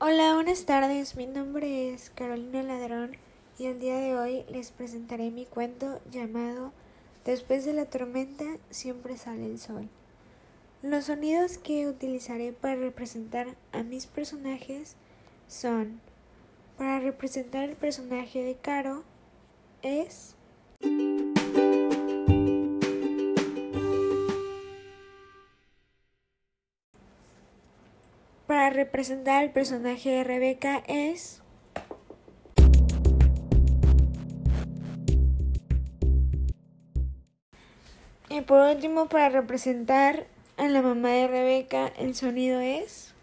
Hola, buenas tardes. Mi nombre es Carolina Ladrón y el día de hoy les presentaré mi cuento llamado Después de la tormenta siempre sale el sol. Los sonidos que utilizaré para representar a mis personajes son, para representar el personaje de Caro, es... Para representar al personaje de Rebeca es... Y por último, para representar a la mamá de Rebeca, el sonido es...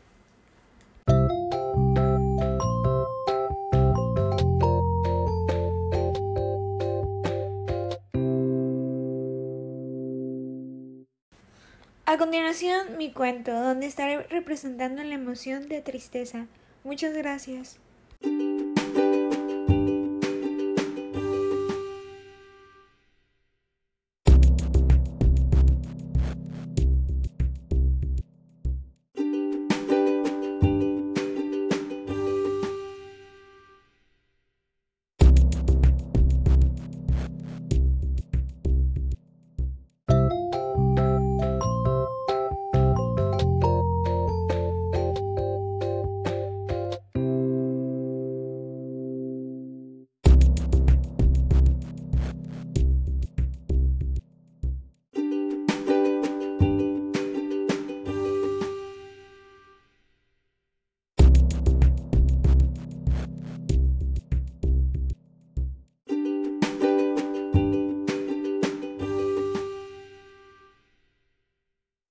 A continuación, mi cuento, donde estaré representando la emoción de tristeza. Muchas gracias.